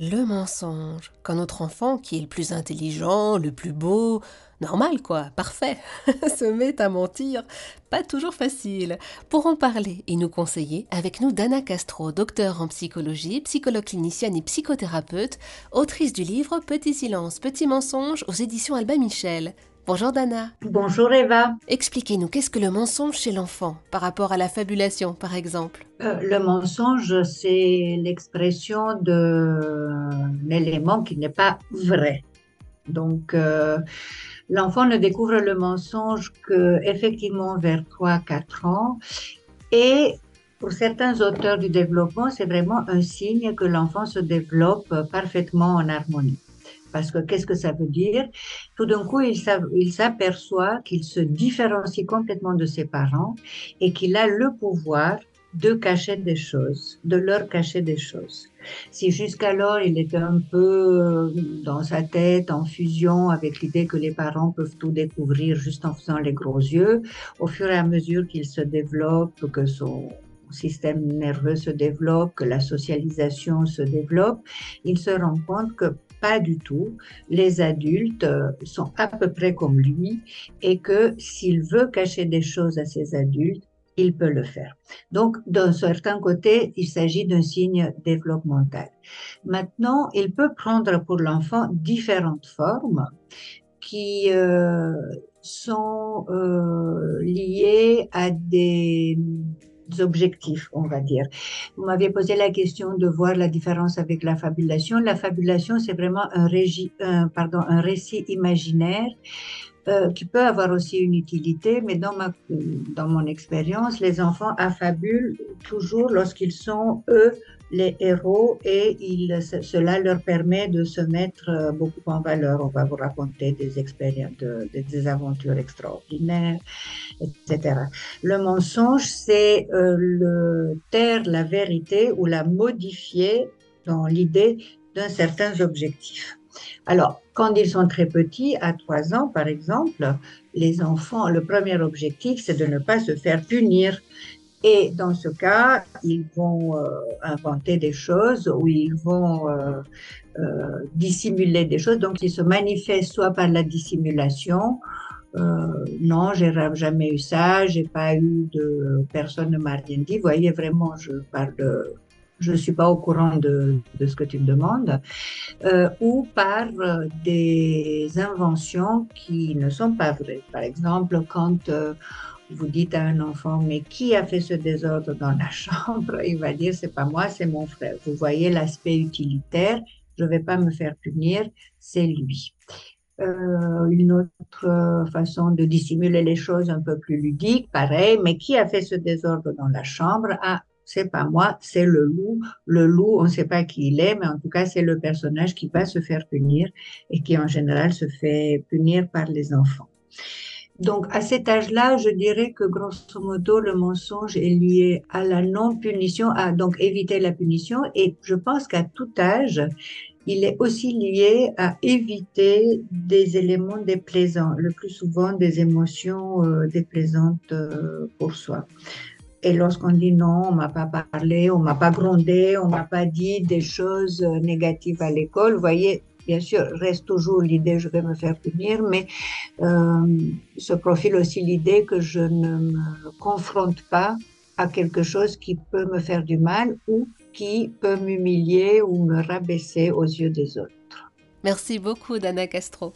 Le mensonge. Quand notre enfant, qui est le plus intelligent, le plus beau, normal quoi, parfait, se met à mentir, pas toujours facile. Pour en parler et nous conseiller, avec nous Dana Castro, docteur en psychologie, psychologue clinicienne et psychothérapeute, autrice du livre Petit silence, petit mensonge aux éditions Albin Michel. Bonjour Dana. Bonjour Eva. Expliquez-nous, qu'est-ce que le mensonge chez l'enfant par rapport à la fabulation, par exemple? Euh, Le mensonge, c'est l'expression d'un élément qui n'est pas vrai. Donc, euh, l'enfant ne découvre le mensonge que effectivement vers 3-4 ans. Et pour certains auteurs du développement, c'est vraiment un signe que l'enfant se développe parfaitement en harmonie. Parce que qu'est-ce que ça veut dire? Tout d'un coup, il s'aperçoit qu'il se différencie complètement de ses parents et qu'il a le pouvoir de cacher des choses, de leur cacher des choses. Si jusqu'alors il était un peu euh, dans sa tête en fusion avec l'idée que les parents peuvent tout découvrir juste en faisant les gros yeux, au fur et à mesure qu'il se développe, que son système nerveux se développe, que la socialisation se développe, il se rend compte que pas du tout. Les adultes euh, sont à peu près comme lui et que s'il veut cacher des choses à ses adultes, il peut le faire. Donc, d'un certain côté, il s'agit d'un signe développemental. Maintenant, il peut prendre pour l'enfant différentes formes qui euh, sont euh, liées à des objectifs, on va dire. Vous m'aviez posé la question de voir la différence avec la fabulation. La fabulation, c'est vraiment un récit imaginaire euh, qui peut avoir aussi une utilité, mais dans, ma, dans mon expérience, les enfants affabulent toujours lorsqu'ils sont, eux, les héros et cela leur permet de se mettre euh, beaucoup en valeur. On va vous raconter des expériences, des aventures extraordinaires, etc. Le mensonge, c'est euh, le taire la vérité ou la modifier dans l'idée d'un certain objectif. Alors, quand ils sont très petits, à 3 ans par exemple, les enfants, le premier objectif, c'est de ne pas se faire punir. Et dans ce cas, ils vont euh, inventer des choses ou ils vont euh, euh, dissimuler des choses. Donc, ils se manifestent soit par la dissimulation. non, j'ai jamais eu ça, j'ai pas eu de personne ne m'a rien dit. Voyez, vraiment, je parle de, je suis pas au courant de, de ce que tu me demandes, euh, ou par des inventions qui ne sont pas vraies. Par exemple, quand vous dites à un enfant, mais qui a fait ce désordre dans la chambre? Il va dire, c'est pas moi, c'est mon frère. Vous voyez l'aspect utilitaire, je vais pas me faire punir, c'est lui. Euh, une autre façon de dissimuler les choses un peu plus ludique, pareil, mais qui a fait ce désordre dans la chambre? Ah, c'est pas moi, c'est le loup. Le loup, on ne sait pas qui il est, mais en tout cas, c'est le personnage qui va se faire punir et qui en général se fait punir par les enfants. Donc, à cet âge-là, je dirais que grosso modo, le mensonge est lié à la non-punition, à donc éviter la punition. Et je pense qu'à tout âge, il est aussi lié à éviter des éléments déplaisants, le plus souvent des émotions euh, déplaisantes euh, pour soi. Et lorsqu'on dit non, on m'a pas parlé, on m'a pas grondé, on m'a pas dit des choses euh, négatives à l'école, vous voyez, bien sûr, reste toujours l'idée je vais me faire punir, mais euh, se profile aussi l'idée que je ne me confronte pas à quelque chose qui peut me faire du mal ou qui peut m'humilier ou me rabaisser aux yeux des autres. Merci beaucoup, Dana Castro.